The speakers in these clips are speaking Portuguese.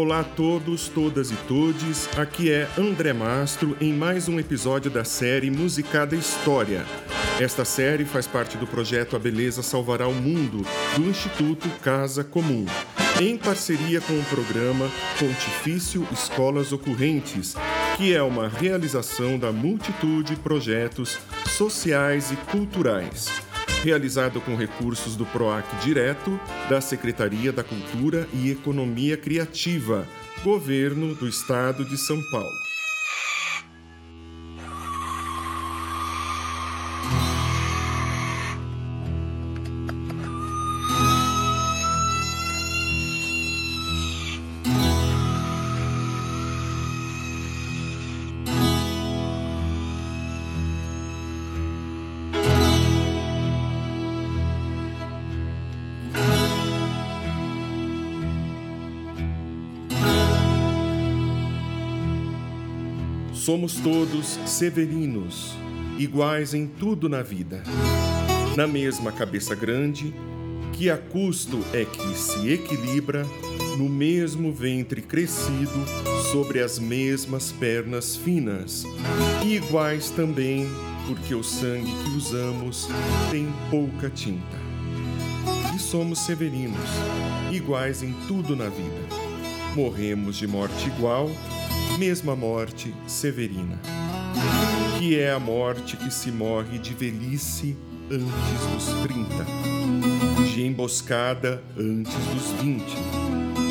Olá a todos, todas e todes. Aqui é André Mastro em mais um episódio da série Musicada História. Esta série faz parte do projeto A Beleza Salvará o Mundo, do Instituto Casa Comum, em parceria com o programa Pontifício Escolas Ocorrentes, que é uma realização da multitude de projetos sociais e culturais realizado com recursos do PROAC Direto, da Secretaria da Cultura e Economia Criativa, Governo do Estado de São Paulo. Somos todos severinos, iguais em tudo na vida. Na mesma cabeça grande, que a custo é que se equilibra, no mesmo ventre crescido, sobre as mesmas pernas finas, e iguais também, porque o sangue que usamos tem pouca tinta. E somos severinos, iguais em tudo na vida. Morremos de morte igual mesma morte severina, que é a morte que se morre de velhice antes dos 30, de emboscada antes dos 20,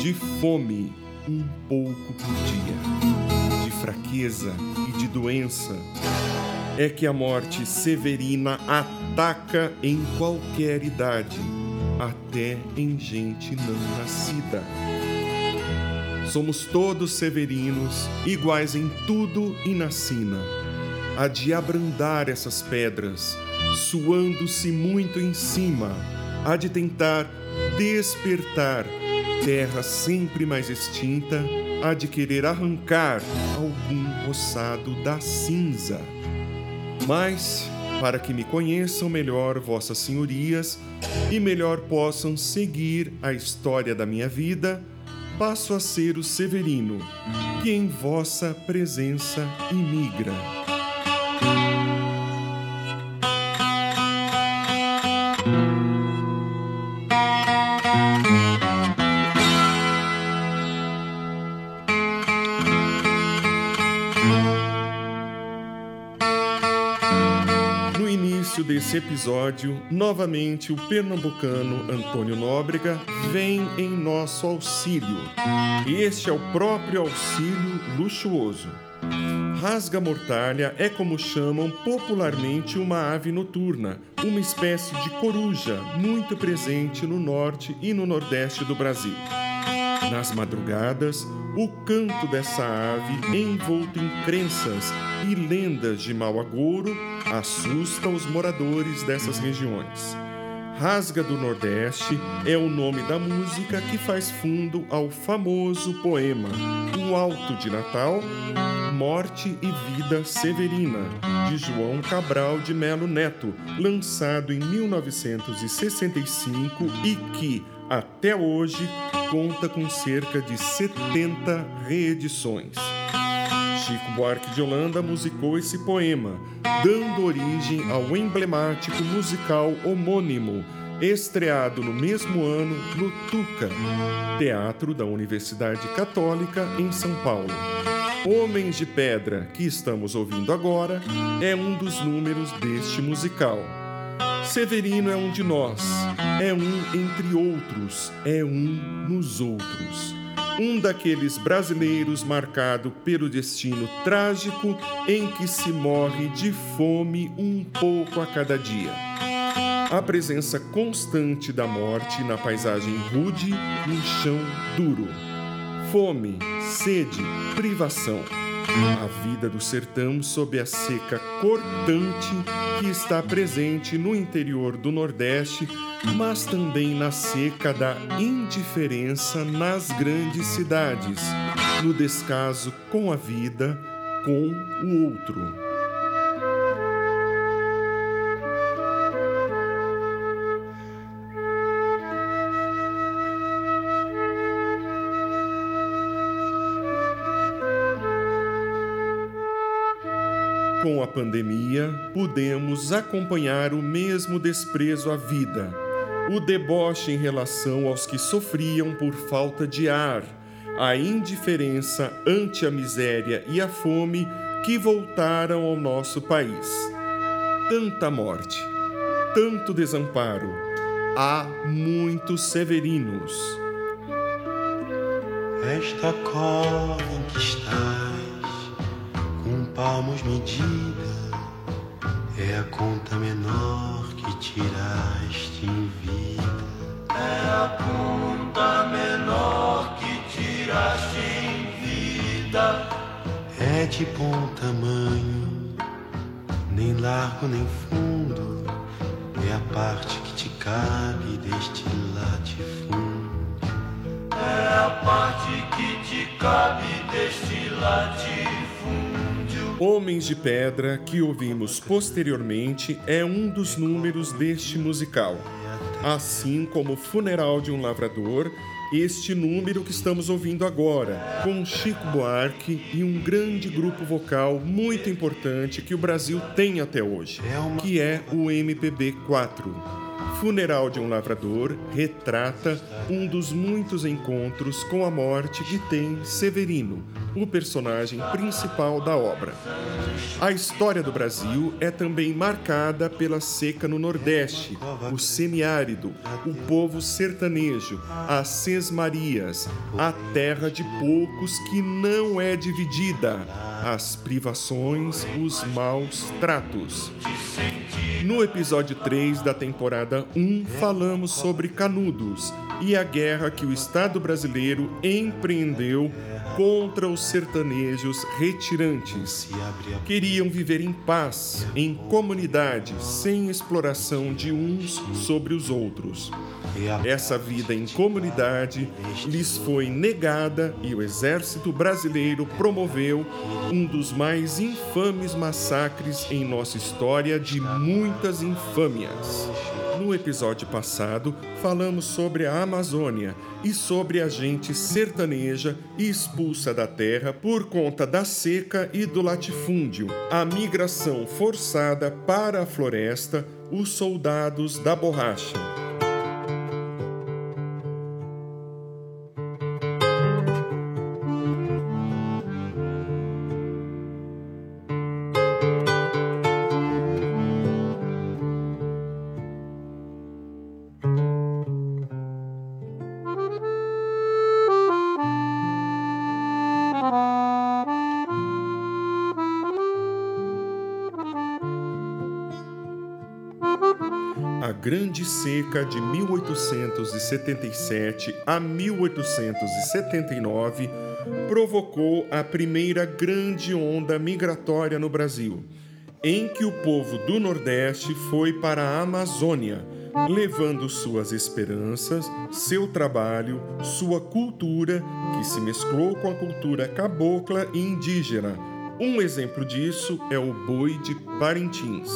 de fome um pouco por dia, de fraqueza e de doença. É que a morte severina ataca em qualquer idade, até em gente não nascida. Somos todos severinos, iguais em tudo e na sina. Há de abrandar essas pedras, suando-se muito em cima, há de tentar despertar terra sempre mais extinta, há de querer arrancar algum roçado da cinza. Mas, para que me conheçam melhor vossas senhorias e melhor possam seguir a história da minha vida, passo a ser o Severino, que em vossa presença imigra. Desse episódio, novamente o pernambucano Antônio Nóbrega vem em nosso auxílio. Este é o próprio auxílio luxuoso. Rasga-mortalha é como chamam popularmente uma ave noturna, uma espécie de coruja muito presente no norte e no nordeste do Brasil. Nas madrugadas, o canto dessa ave, envolto em crenças e lendas de mau agouro, assusta os moradores dessas regiões. Rasga do Nordeste é o nome da música que faz fundo ao famoso poema O Alto de Natal, Morte e Vida Severina, de João Cabral de Melo Neto, lançado em 1965 e que, até hoje, conta com cerca de 70 reedições. Buarque de Holanda musicou esse poema, dando origem ao emblemático musical homônimo, estreado no mesmo ano no Tuca, Teatro da Universidade Católica em São Paulo. Homens de Pedra, que estamos ouvindo agora, é um dos números deste musical. Severino é um de nós, é um entre outros, é um nos outros um daqueles brasileiros marcado pelo destino trágico em que se morre de fome um pouco a cada dia. A presença constante da morte na paisagem rude, no chão duro. Fome, sede, privação. A vida do sertão sob a seca cortante que está presente no interior do Nordeste, mas também na seca da indiferença nas grandes cidades, no descaso com a vida, com o outro. Com a pandemia, pudemos acompanhar o mesmo desprezo à vida, o deboche em relação aos que sofriam por falta de ar, a indiferença ante a miséria e a fome que voltaram ao nosso país. Tanta morte, tanto desamparo, há muitos severinos. Esta cova palmos medida, é a conta menor que tiraste em vida. É a conta menor que tiraste em vida. É de bom tamanho, nem largo nem fundo, é a parte que te cabe deste latifúndio. É a parte que te cabe deste latifúndio. Homens de Pedra, que ouvimos posteriormente, é um dos números deste musical. Assim como Funeral de um Lavrador, este número que estamos ouvindo agora, com Chico Buarque e um grande grupo vocal muito importante que o Brasil tem até hoje, que é o MPB 4. Funeral de um Lavrador retrata um dos muitos encontros com a morte que tem Severino, o personagem principal da obra. A história do Brasil é também marcada pela seca no Nordeste, o semiárido, o povo sertanejo, as sesmarias, a terra de poucos que não é dividida, as privações, os maus tratos. No episódio 3 da temporada 1, falamos sobre Canudos e a guerra que o Estado brasileiro empreendeu contra os sertanejos retirantes. Queriam viver em paz, em comunidade, sem exploração de uns sobre os outros. Essa vida em comunidade lhes foi negada e o exército brasileiro promoveu um dos mais infames massacres em nossa história de muitas infâmias. No episódio passado, falamos sobre a Amazônia e sobre a gente sertaneja expulsa da terra por conta da seca e do latifúndio, a migração forçada para a floresta, os soldados da borracha. Seca de 1877 a 1879 provocou a primeira grande onda migratória no Brasil, em que o povo do Nordeste foi para a Amazônia, levando suas esperanças, seu trabalho, sua cultura, que se mesclou com a cultura cabocla e indígena. Um exemplo disso é o boi de Parintins.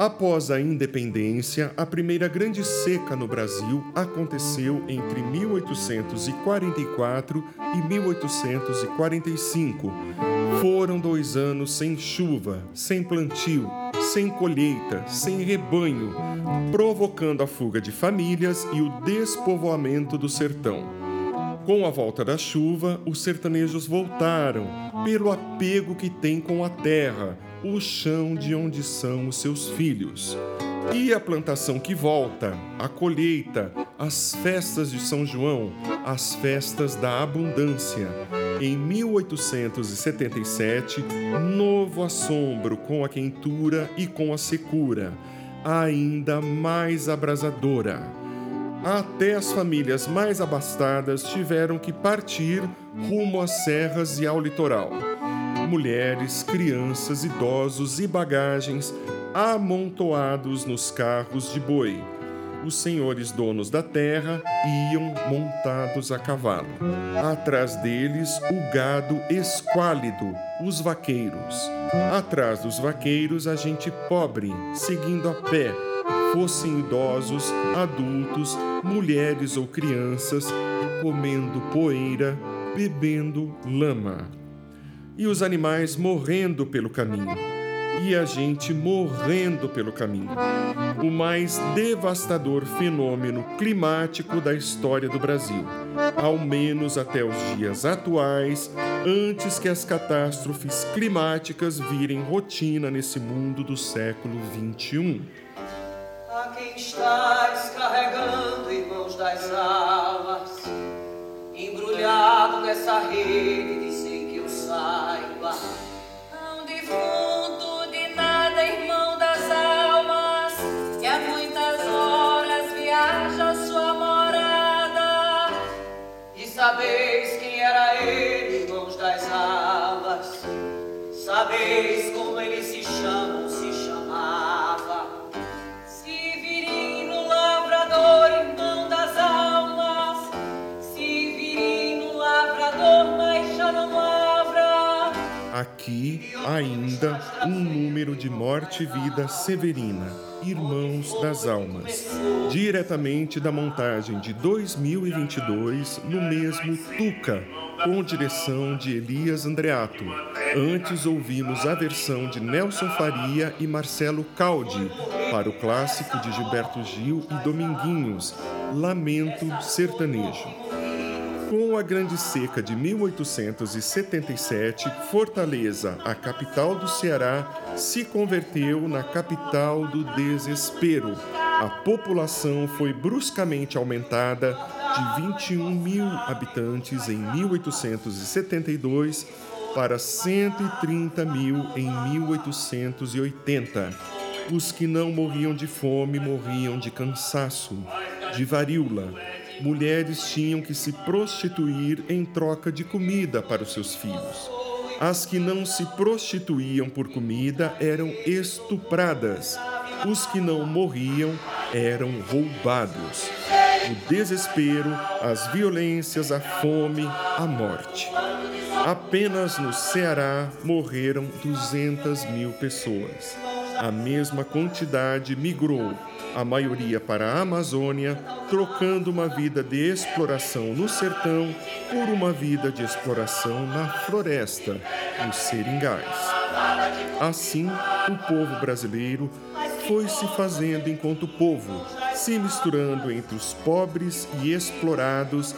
Após a independência, a primeira grande seca no Brasil aconteceu entre 1844 e 1845. Foram dois anos sem chuva, sem plantio, sem colheita, sem rebanho, provocando a fuga de famílias e o despovoamento do sertão. Com a volta da chuva, os sertanejos voltaram, pelo apego que têm com a terra, o chão de onde são os seus filhos. E a plantação que volta, a colheita, as festas de São João, as festas da abundância. Em 1877, novo assombro com a quentura e com a secura, ainda mais abrasadora. Até as famílias mais abastadas tiveram que partir rumo às serras e ao litoral mulheres, crianças, idosos e bagagens amontoados nos carros de boi. Os senhores donos da terra iam montados a cavalo. Atrás deles, o gado esquálido, os vaqueiros. Atrás dos vaqueiros, a gente pobre, seguindo a pé, fossem idosos, adultos, mulheres ou crianças, comendo poeira, bebendo lama e os animais morrendo pelo caminho. e a gente morrendo pelo caminho. O mais devastador fenômeno climático da história do Brasil, ao menos até os dias atuais, antes que as catástrofes climáticas virem rotina nesse mundo do século XXI. A quem estás carregando, irmãos das almas, embrulhado nessa rede de sabeis quem era ele, irmãos das almas, sabeis Aqui ainda um número de morte e vida severina, Irmãos das Almas, diretamente da montagem de 2022 no mesmo Tuca, com direção de Elias Andreato. Antes ouvimos a versão de Nelson Faria e Marcelo Caldi para o clássico de Gilberto Gil e Dominguinhos, Lamento Sertanejo. Com a Grande Seca de 1877, Fortaleza, a capital do Ceará, se converteu na capital do desespero. A população foi bruscamente aumentada de 21 mil habitantes em 1872 para 130 mil em 1880. Os que não morriam de fome morriam de cansaço, de varíola, mulheres tinham que se prostituir em troca de comida para os seus filhos. As que não se prostituíam por comida eram estupradas. Os que não morriam eram roubados. O desespero, as violências, a fome, a morte. Apenas no Ceará morreram 200 mil pessoas. A mesma quantidade migrou a maioria para a Amazônia, trocando uma vida de exploração no sertão por uma vida de exploração na floresta, nos seringais. Assim, o povo brasileiro foi se fazendo enquanto povo, se misturando entre os pobres e explorados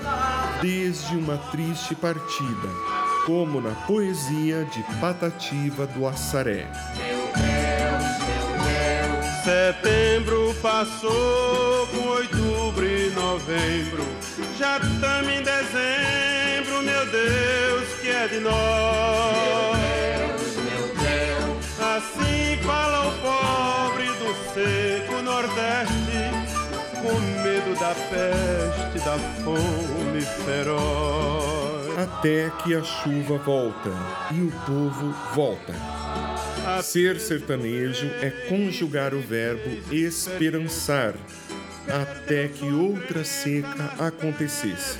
desde uma triste partida, como na poesia de Patativa do Assaré. Setembro passou com outubro e novembro. Já estamos em dezembro, meu Deus, que é de nós. Meu Deus, Assim fala o pobre do seco Nordeste, com medo da peste, da fome feroz. Até que a chuva volta e o povo volta. Ser sertanejo é conjugar o verbo esperançar até que outra seca acontecesse.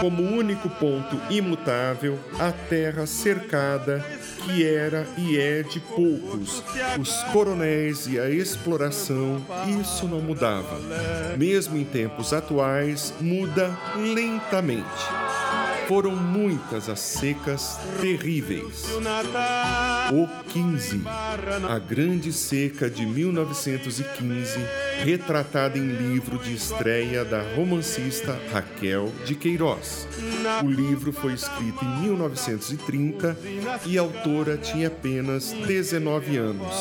Como único ponto imutável, a terra cercada, que era e é de poucos, os coronéis e a exploração, isso não mudava. Mesmo em tempos atuais, muda lentamente. Foram muitas as secas terríveis. O 15, a grande seca de 1915, retratada em livro de estreia da romancista Raquel de Queiroz. O livro foi escrito em 1930 e a autora tinha apenas 19 anos.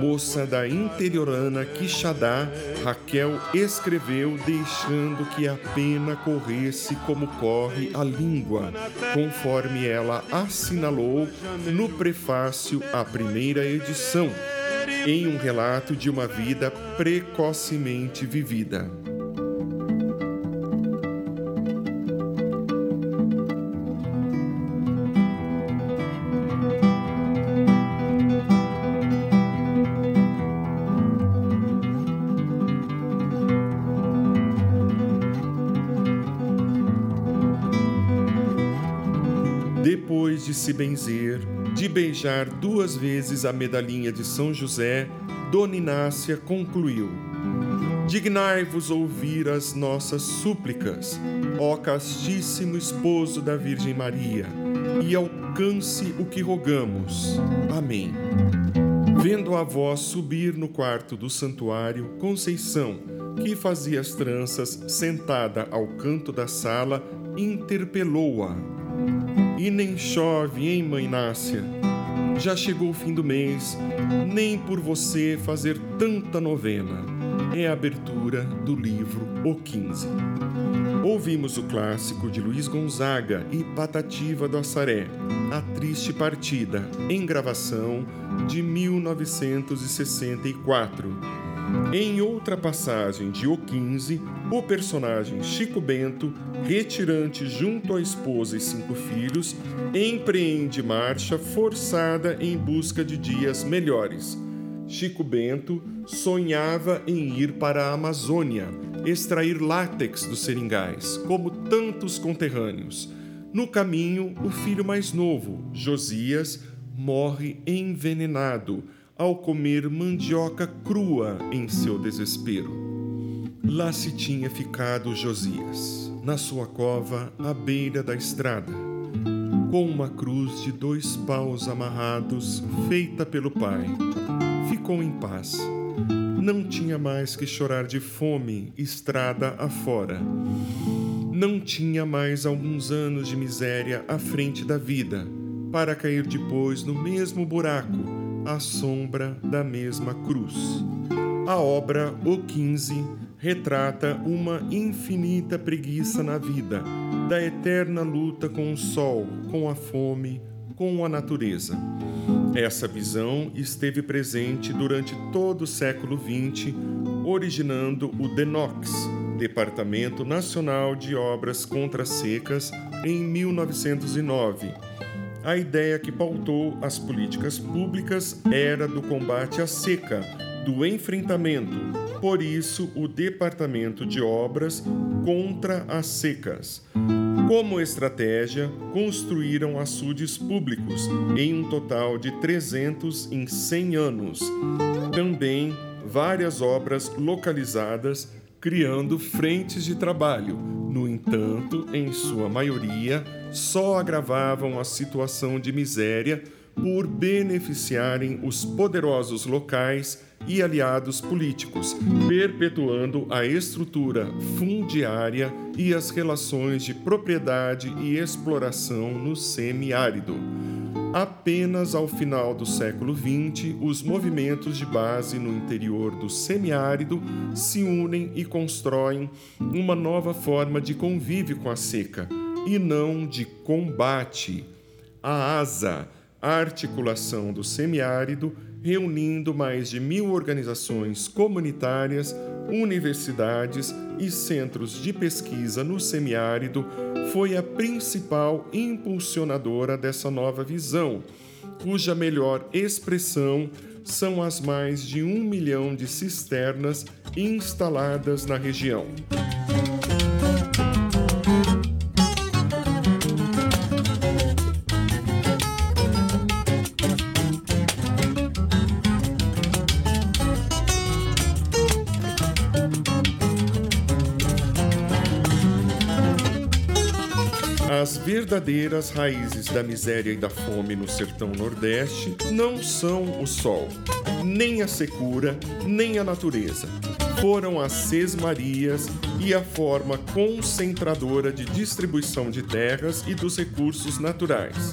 Moça da interiorana Quixadá, Raquel escreveu deixando que a pena corresse como corre a língua, conforme ela assinalou no prefácio à primeira edição, em um relato de uma vida precocemente vivida. Duas vezes a medalhinha de São José, Dona Inácia concluiu: Dignai-vos ouvir as nossas súplicas, ó castíssimo esposo da Virgem Maria, e alcance o que rogamos. Amém. Vendo a avó subir no quarto do santuário, Conceição, que fazia as tranças sentada ao canto da sala, interpelou-a. E nem chove, hein, mãe Nácia? Já chegou o fim do mês, nem por você fazer tanta novena. É a abertura do livro O 15. Ouvimos o clássico de Luiz Gonzaga e Patativa do Assaré, A Triste Partida, em gravação de 1964 em outra passagem de O 15, o personagem Chico Bento, retirante junto à esposa e cinco filhos, empreende marcha forçada em busca de dias melhores. Chico Bento sonhava em ir para a Amazônia, extrair látex dos seringais, como tantos conterrâneos. No caminho, o filho mais novo, Josias, morre envenenado ao comer mandioca crua em seu desespero. Lá se tinha ficado Josias, na sua cova à beira da estrada, com uma cruz de dois paus amarrados feita pelo pai. Ficou em paz. Não tinha mais que chorar de fome estrada afora. Não tinha mais alguns anos de miséria à frente da vida, para cair depois no mesmo buraco à sombra da mesma cruz. A obra O 15 retrata uma infinita preguiça na vida, da eterna luta com o sol, com a fome, com a natureza. Essa visão esteve presente durante todo o século XX, originando o DENOX, Departamento Nacional de Obras Contra Secas, em 1909 a ideia que pautou as políticas públicas era do combate à seca, do enfrentamento. Por isso, o Departamento de Obras contra as secas. Como estratégia, construíram açudes públicos, em um total de 300 em 100 anos. Também várias obras localizadas, criando frentes de trabalho. No entanto, em sua maioria, só agravavam a situação de miséria por beneficiarem os poderosos locais e aliados políticos, perpetuando a estrutura fundiária e as relações de propriedade e exploração no semiárido. Apenas ao final do século XX, os movimentos de base no interior do semiárido se unem e constroem uma nova forma de convívio com a seca e não de combate. A ASA, a articulação do semiárido, reunindo mais de mil organizações comunitárias, universidades e centros de pesquisa no semiárido, foi a principal impulsionadora dessa nova visão, cuja melhor expressão são as mais de um milhão de cisternas instaladas na região. Verdadeiras raízes da miséria e da fome no sertão nordeste não são o sol, nem a secura, nem a natureza. Foram as sesmarias e a forma concentradora de distribuição de terras e dos recursos naturais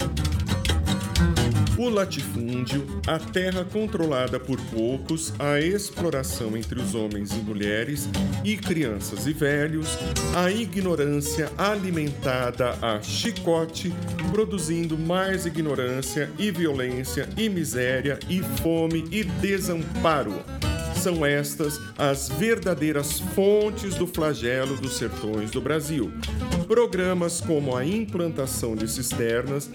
o latifúndio, a terra controlada por poucos, a exploração entre os homens e mulheres e crianças e velhos, a ignorância alimentada a chicote, produzindo mais ignorância e violência e miséria e fome e desamparo. São estas as verdadeiras fontes do flagelo dos sertões do Brasil. Programas como a implantação de cisternas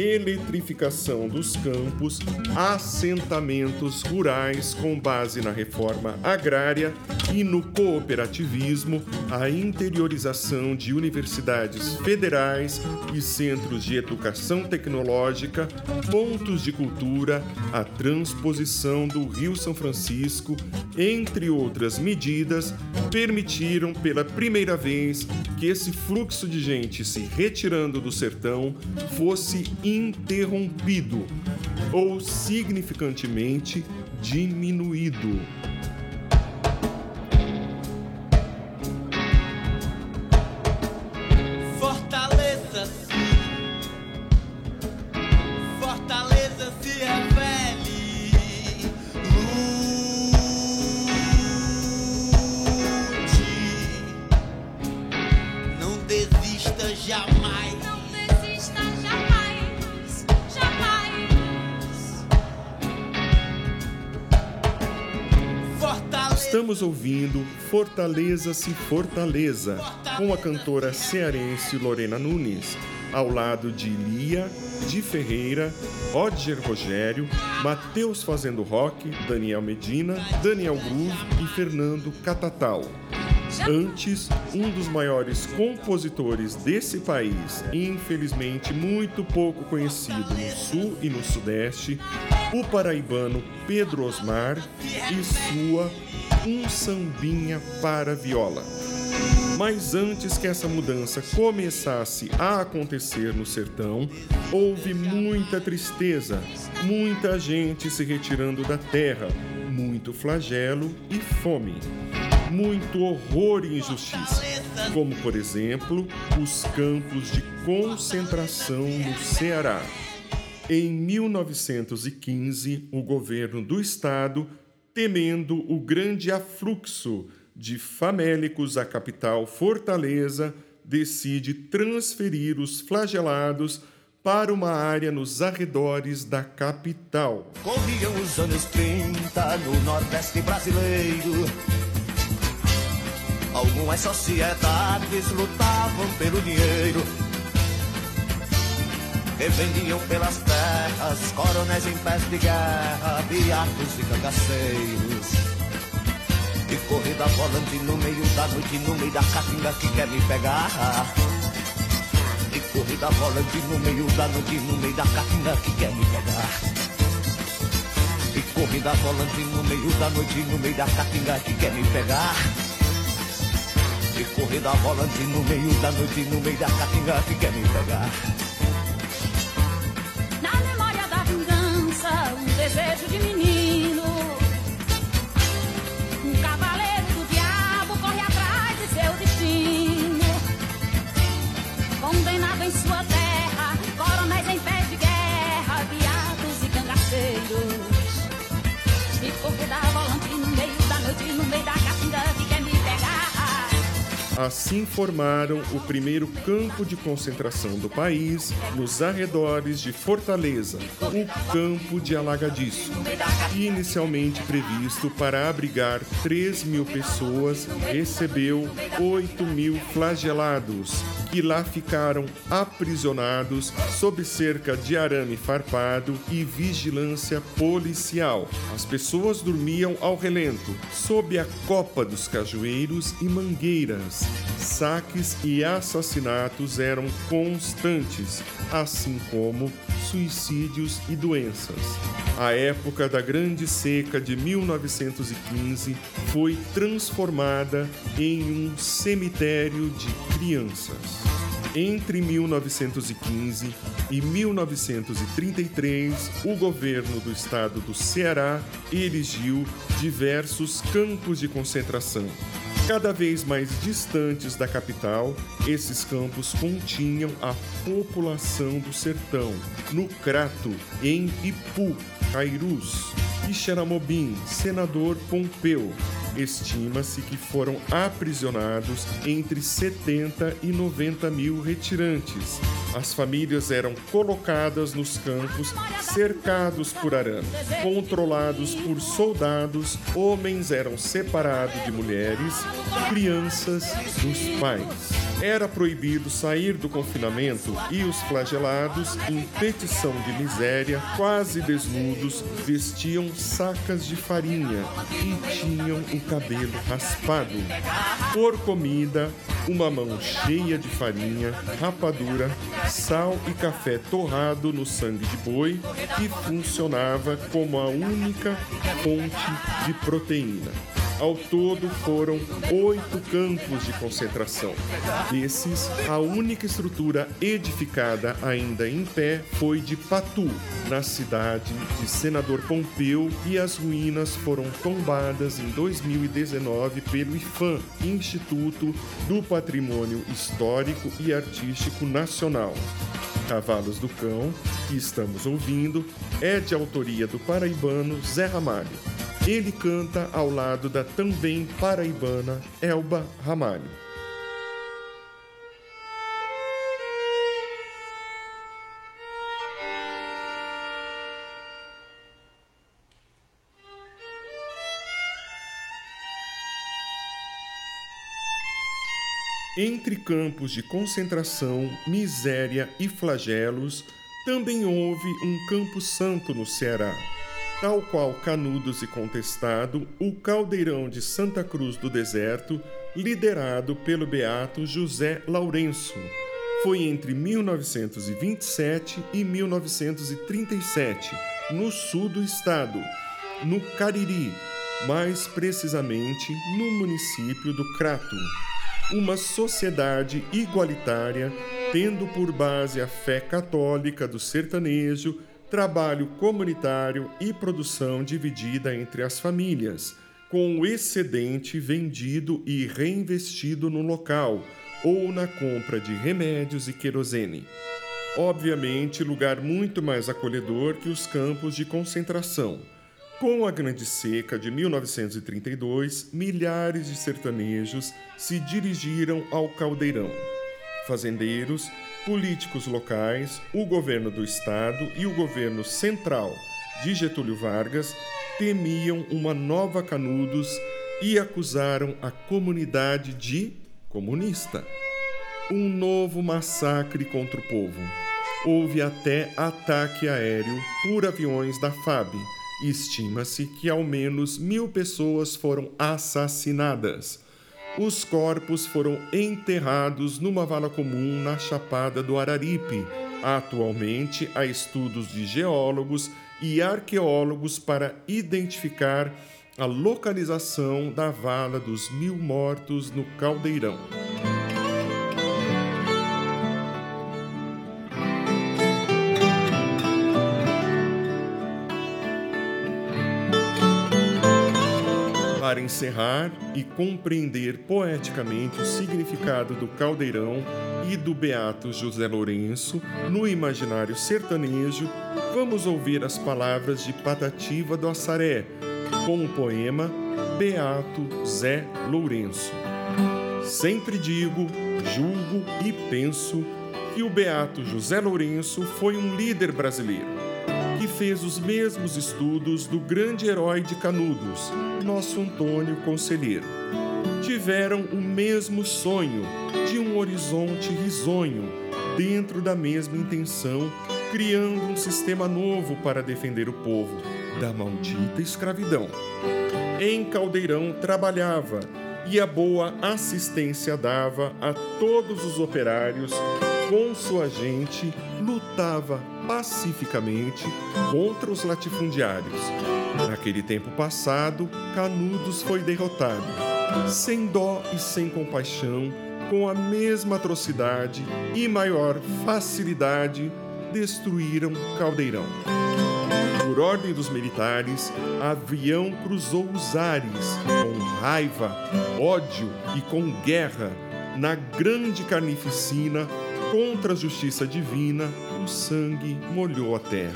eletrificação dos campos, assentamentos rurais com base na reforma agrária e no cooperativismo, a interiorização de universidades federais e centros de educação tecnológica, pontos de cultura, a transposição do Rio São Francisco, entre outras medidas, permitiram pela primeira vez que esse fluxo de gente se retirando do sertão fosse interrompido ou significantemente diminuído. Ouvindo Fortaleza com a cantora cearense Lorena Nunes, ao lado de Lia, de Ferreira, Roger Rogério, Matheus Fazendo Rock, Daniel Medina, Daniel Groove e Fernando Catatal. Antes, um dos maiores compositores desse país, infelizmente muito pouco conhecido no sul e no sudeste, o paraibano Pedro Osmar e sua Um Sambinha para Viola. Mas antes que essa mudança começasse a acontecer no sertão, houve muita tristeza, muita gente se retirando da terra, muito flagelo e fome muito horror e injustiça, como, por exemplo, os campos de concentração no Ceará. Em 1915, o governo do estado, temendo o grande afluxo de famélicos à capital Fortaleza, decide transferir os flagelados para uma área nos arredores da capital. Corriam os anos 30 no Nordeste brasileiro Algumas sociedades lutavam pelo dinheiro que vendiam pelas terras coronéis em pés de guerra, beatos e cangaceiros. E corrida volante no meio da noite, no meio da caatinga que quer me pegar. E corrida volante no meio da noite, no meio da caatinga que quer me pegar. E corrida volante no meio da noite, no meio da caatinga que quer me pegar. E corrida volante no meio da noite, no meio da caatinga que quer me pegar. Na memória da vingança, um desejo de menino. Assim formaram o primeiro campo de concentração do país nos arredores de Fortaleza, o Campo de Alagadiço. Inicialmente previsto para abrigar 3 mil pessoas, recebeu 8 mil flagelados, que lá ficaram aprisionados sob cerca de arame farpado e vigilância policial. As pessoas dormiam ao relento, sob a copa dos cajueiros e mangueiras. Saques e assassinatos eram constantes, assim como suicídios e doenças. A época da Grande Seca de 1915 foi transformada em um cemitério de crianças. Entre 1915 e 1933, o governo do estado do Ceará erigiu diversos campos de concentração. Cada vez mais distantes da capital, esses campos continham a população do sertão, no Crato, em Ipu, Cairus, e Xeramobim, senador Pompeu. Estima-se que foram aprisionados entre 70 e 90 mil retirantes. As famílias eram colocadas nos campos, cercados por arame, controlados por soldados, homens eram separados de mulheres, crianças dos pais. Era proibido sair do confinamento e os flagelados, em petição de miséria, quase desnudos, vestiam sacas de farinha e tinham o cabelo raspado. Por comida, uma mão cheia de farinha, rapadura, sal e café torrado no sangue de boi, que funcionava como a única fonte de proteína. Ao todo foram oito campos de concentração. Desses, a única estrutura edificada ainda em pé foi de Patu, na cidade de Senador Pompeu, e as ruínas foram tombadas em 2019 pelo IFAM, Instituto do Patrimônio Histórico e Artístico Nacional. Cavalos do Cão, que estamos ouvindo, é de autoria do paraibano Zé Ramalho. Ele canta ao lado da também paraibana Elba Ramalho. Entre campos de concentração, miséria e flagelos, também houve um campo santo no Ceará. Tal qual Canudos e Contestado, o Caldeirão de Santa Cruz do Deserto, liderado pelo beato José Lourenço, foi entre 1927 e 1937, no sul do estado, no Cariri, mais precisamente no município do Crato. Uma sociedade igualitária, tendo por base a fé católica do sertanejo, trabalho comunitário e produção dividida entre as famílias, com o excedente vendido e reinvestido no local ou na compra de remédios e querosene. Obviamente, lugar muito mais acolhedor que os campos de concentração com a Grande Seca de 1932, milhares de sertanejos se dirigiram ao caldeirão. Fazendeiros, políticos locais, o governo do estado e o governo central de Getúlio Vargas temiam uma nova Canudos e acusaram a comunidade de comunista. Um novo massacre contra o povo. Houve até ataque aéreo por aviões da FAB Estima-se que ao menos mil pessoas foram assassinadas. Os corpos foram enterrados numa vala comum na Chapada do Araripe. Atualmente, há estudos de geólogos e arqueólogos para identificar a localização da vala dos mil mortos no Caldeirão. Para encerrar e compreender poeticamente o significado do caldeirão e do beato José Lourenço no imaginário sertanejo, vamos ouvir as palavras de Patativa do Assaré, com o poema Beato Zé Lourenço. Sempre digo, julgo e penso que o beato José Lourenço foi um líder brasileiro que fez os mesmos estudos do grande herói de Canudos, nosso Antônio Conselheiro. Tiveram o mesmo sonho de um horizonte risonho, dentro da mesma intenção, criando um sistema novo para defender o povo da maldita escravidão. Em Caldeirão trabalhava e a boa assistência dava a todos os operários com sua gente, lutava pacificamente contra os latifundiários. Naquele tempo passado, Canudos foi derrotado, sem dó e sem compaixão, com a mesma atrocidade e maior facilidade, destruíram Caldeirão. Por ordem dos militares, avião cruzou os ares com raiva, ódio e com guerra na grande carnificina contra a justiça divina, o sangue molhou a terra.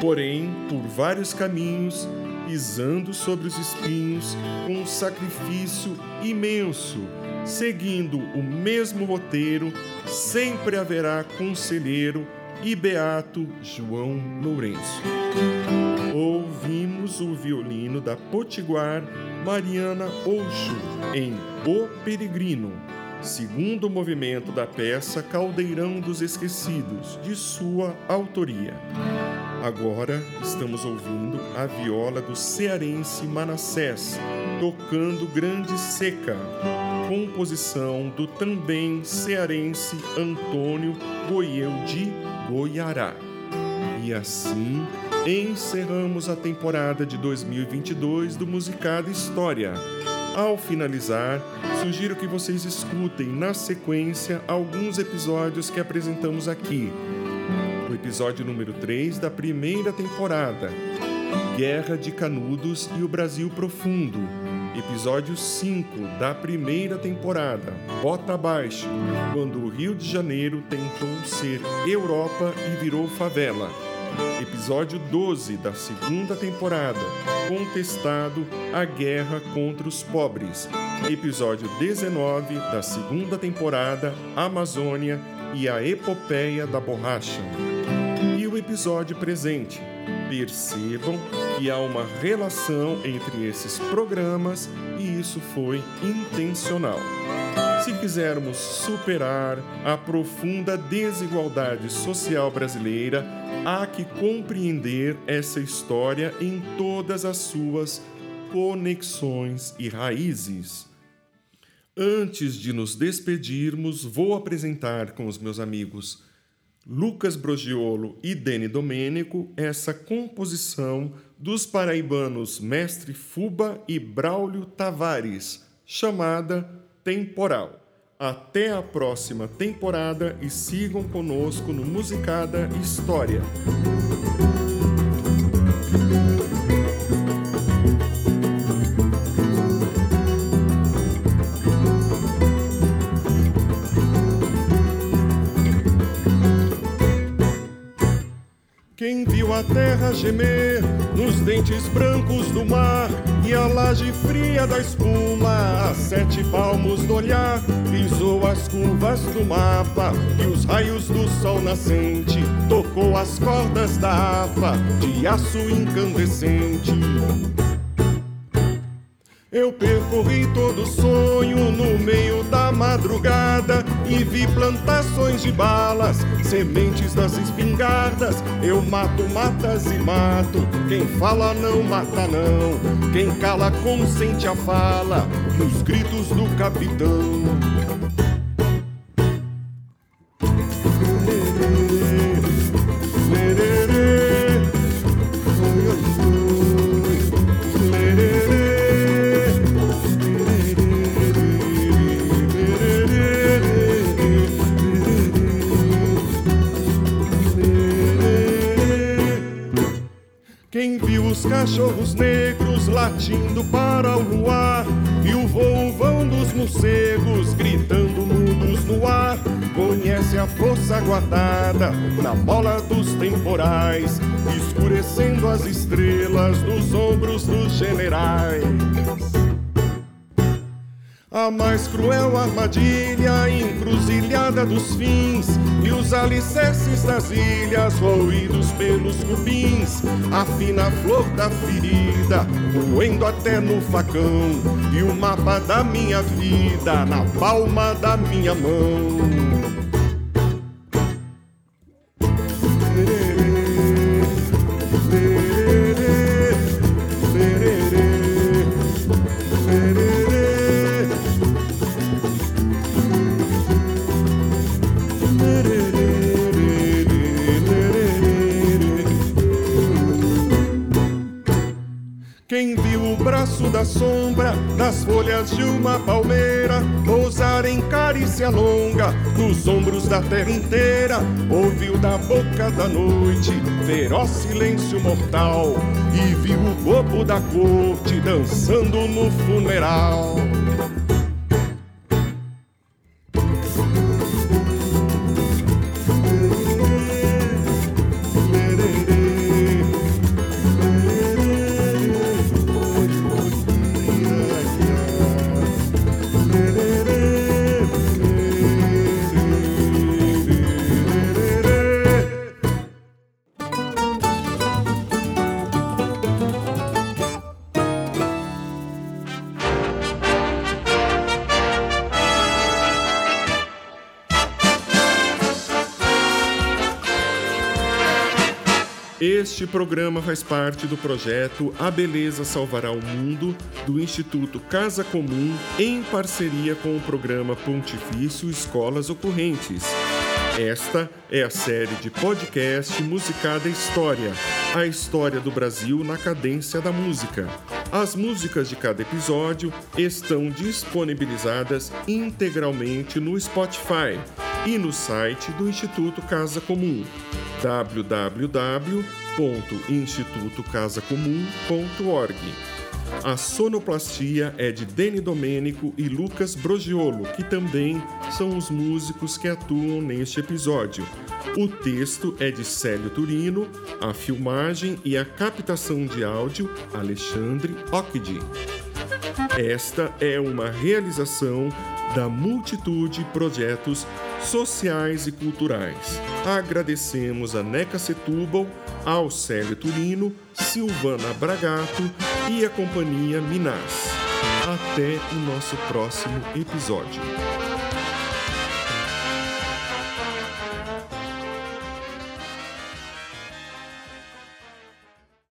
Porém, por vários caminhos, pisando sobre os espinhos, com um sacrifício imenso, seguindo o mesmo roteiro, sempre haverá conselheiro e beato João Lourenço. Ouvimos o violino da Potiguar Mariana Oucho em O Peregrino segundo movimento da peça Caldeirão dos Esquecidos, de sua autoria. Agora estamos ouvindo a viola do cearense Manassés, tocando Grande Seca, composição do também cearense Antônio Goiel de Goiará. E assim encerramos a temporada de 2022 do Musicada História. Ao finalizar, sugiro que vocês escutem na sequência alguns episódios que apresentamos aqui. O episódio número 3 da primeira temporada, Guerra de Canudos e o Brasil Profundo. Episódio 5 da primeira temporada, Bota Abaixo, quando o Rio de Janeiro tentou ser Europa e virou favela. Episódio 12 da segunda temporada, Contestado a Guerra contra os Pobres. Episódio 19 da segunda temporada, Amazônia e a Epopeia da Borracha. E o episódio presente, Percebam que há uma relação entre esses programas e isso foi intencional. Se quisermos superar a profunda desigualdade social brasileira, há que compreender essa história em todas as suas conexões e raízes. Antes de nos despedirmos, vou apresentar com os meus amigos Lucas Brogiolo e Dene Domênico essa composição dos paraibanos Mestre Fuba e Braulio Tavares, chamada Temporal. Até a próxima temporada e sigam conosco no Musicada História. Quem viu a terra gemer nos dentes brancos do mar e a laje fria da espuma, a sete palmos do olhar, pisou as curvas do mapa e os raios do sol nascente, tocou as cordas da harpa de aço incandescente. Eu percorri todo sonho no meio da madrugada e vi plantações de balas, sementes das espingardas. Eu mato, matas e mato. Quem fala não mata, não. Quem cala consente a fala nos gritos do capitão. Cachorros negros latindo para o luar e o voo vão dos morcegos gritando mudos no ar, conhece a força guardada na bola dos temporais, escurecendo as estrelas nos ombros dos generais. A mais cruel armadilha, encruzilhada dos fins, e os alicerces das ilhas, roídos pelos cupins, a fina flor da ferida, roendo até no facão, e o mapa da minha vida na palma da minha mão. Quem viu o braço da sombra nas folhas de uma palmeira pousar em carícia longa nos ombros da terra inteira, ouviu da boca da noite feroz silêncio mortal e viu o bobo da corte dançando no funeral. Este programa faz parte do projeto A Beleza Salvará o Mundo, do Instituto Casa Comum, em parceria com o programa Pontifício Escolas Ocorrentes. Esta é a série de podcast Musicada História, a história do Brasil na cadência da música. As músicas de cada episódio estão disponibilizadas integralmente no Spotify e no site do Instituto Casa Comum www.institutocasacomum.org. A sonoplastia é de Deni Domênico e Lucas Brogiolo, que também são os músicos que atuam neste episódio. O texto é de Célio Turino, a filmagem e a captação de áudio Alexandre Occhidi. Esta é uma realização da multitude projetos sociais e culturais. Agradecemos a Neca Setúbal, ao Célio Turino, Silvana Bragato e a companhia Minas. Até o nosso próximo episódio.